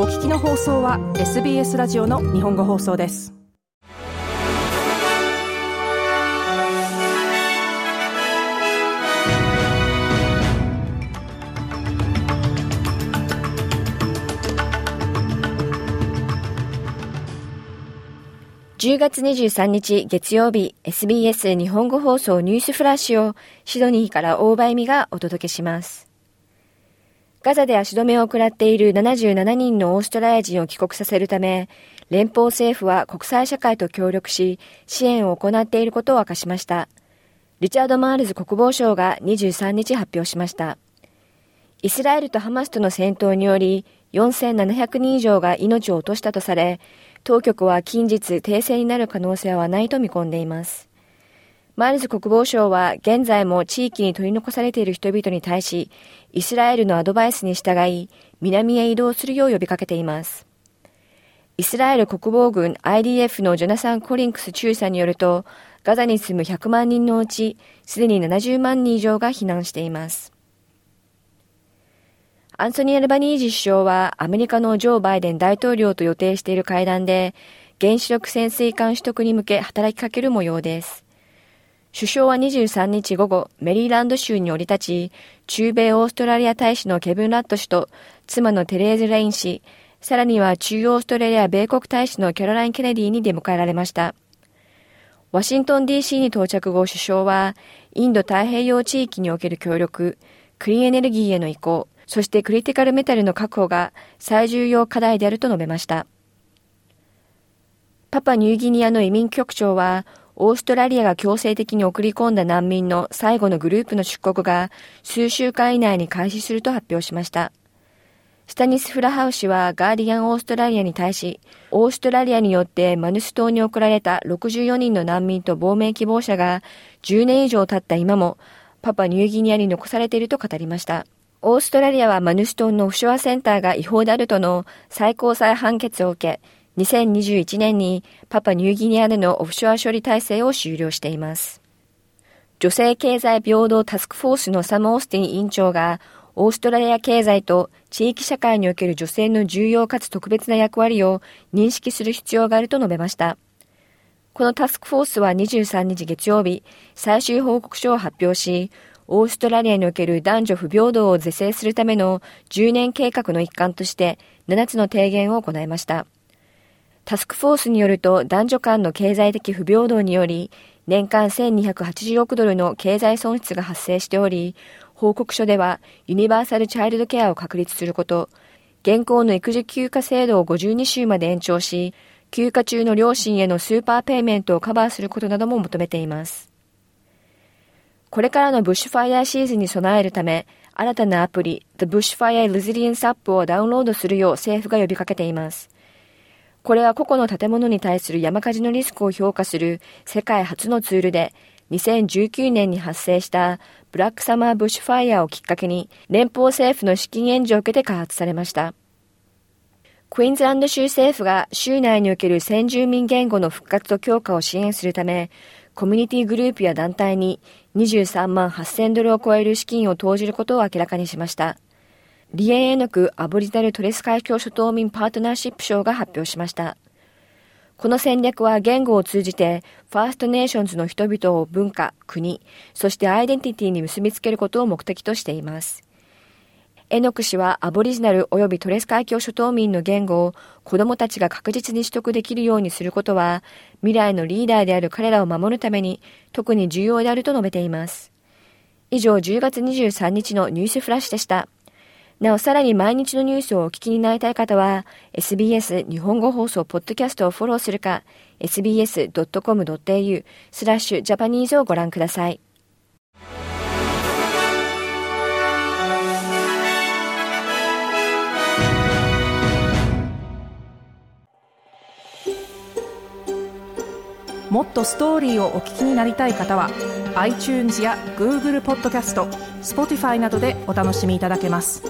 お聞きの放送は SBS ラジオの日本語放送です10月23日月曜日 SBS 日本語放送ニュースフラッシュをシドニーから大場恵美がお届けします。ガザで足止めを食らっている77人のオーストラリア人を帰国させるため、連邦政府は国際社会と協力し、支援を行っていることを明かしました。リチャード・マールズ国防相が23日発表しました。イスラエルとハマスとの戦闘により、4700人以上が命を落としたとされ、当局は近日停戦になる可能性はないと見込んでいます。マールズ国防相は現在も地域に取り残されている人々に対し、イスラエルのアドバイスに従い、南へ移動するよう呼びかけています。イスラエル国防軍 IDF のジョナサン・コリンクス中佐によると、ガザに住む100万人のうち、すでに70万人以上が避難しています。アンソニー・アルバニージ首相はアメリカのジョー・バイデン大統領と予定している会談で原子力潜水艦取得に向け働きかける模様です。首相は23日午後、メリーランド州に降り立ち、中米オーストラリア大使のケビン・ラット氏と妻のテレーズ・レイン氏、さらには中央オーストラリア米国大使のキャロライン・ケネディに出迎えられました。ワシントン DC に到着後首相は、インド太平洋地域における協力、クリーンエネルギーへの移行、そしてクリティカルメタルの確保が最重要課題であると述べました。パパニューギニアの移民局長は、オーストラリアが強制的に送り込んだ難民の最後のグループの出国が数週間以内に開始すると発表しました。スタニス・フラハウ氏はガーディアン・オーストラリアに対し、オーストラリアによってマヌス島に送られた64人の難民と亡命希望者が10年以上経った今もパパニューギニアに残されていると語りました。オーストラリアはマヌストンのオフショアセンターが違法であるとの最高裁判決を受け、2021年にパパニューギニアでのオフショア処理体制を終了しています。女性経済平等タスクフォースのサム・オースティン委員長が、オーストラリア経済と地域社会における女性の重要かつ特別な役割を認識する必要があると述べました。このタスクフォースは23日月曜日、最終報告書を発表し、オーストラリアにおける男女不平等を是正するための10年計画の一環として7つの提言を行いました。タスクフォースによると男女間の経済的不平等により年間1280億ドルの経済損失が発生しており、報告書ではユニバーサルチャイルドケアを確立すること、現行の育児休暇制度を52週まで延長し、休暇中の両親へのスーパーペイメントをカバーすることなども求めています。これからのブッシュファイヤーシーズンに備えるため、新たなアプリ The Bushfire Resilience App をダウンロードするよう政府が呼びかけています。これは個々の建物に対する山火事のリスクを評価する世界初のツールで、2019年に発生したブラックサマーブッシュファイヤーをきっかけに連邦政府の資金援助を受けて開発されました。クイーンズランド州政府が州内における先住民言語の復活と強化を支援するため、コミュニティグループや団体に23万8000ドルを超える資金を投じることを明らかにしました。リアン・エノクアボリジナルトレス海峡諸島民パートナーシップ相が発表しました。この戦略は言語を通じてファーストネーションズの人々を文化、国、そしてアイデンティティに結びつけることを目的としています。エノク氏はアボリジナル及びトレス海峡諸島民の言語を子供たちが確実に取得できるようにすることは未来のリーダーである彼らを守るために特に重要であると述べています。以上10月23日のニュースフラッシュでした。なおさらに毎日のニュースをお聞きになりたい方は SBS 日本語放送ポッドキャストをフォローするか sbs.com.au スラッシュジャパニーズをご覧ください。もっとストーリーをお聞きになりたい方は iTunes や Google ポッドキャスト Spotify などでお楽しみいただけます。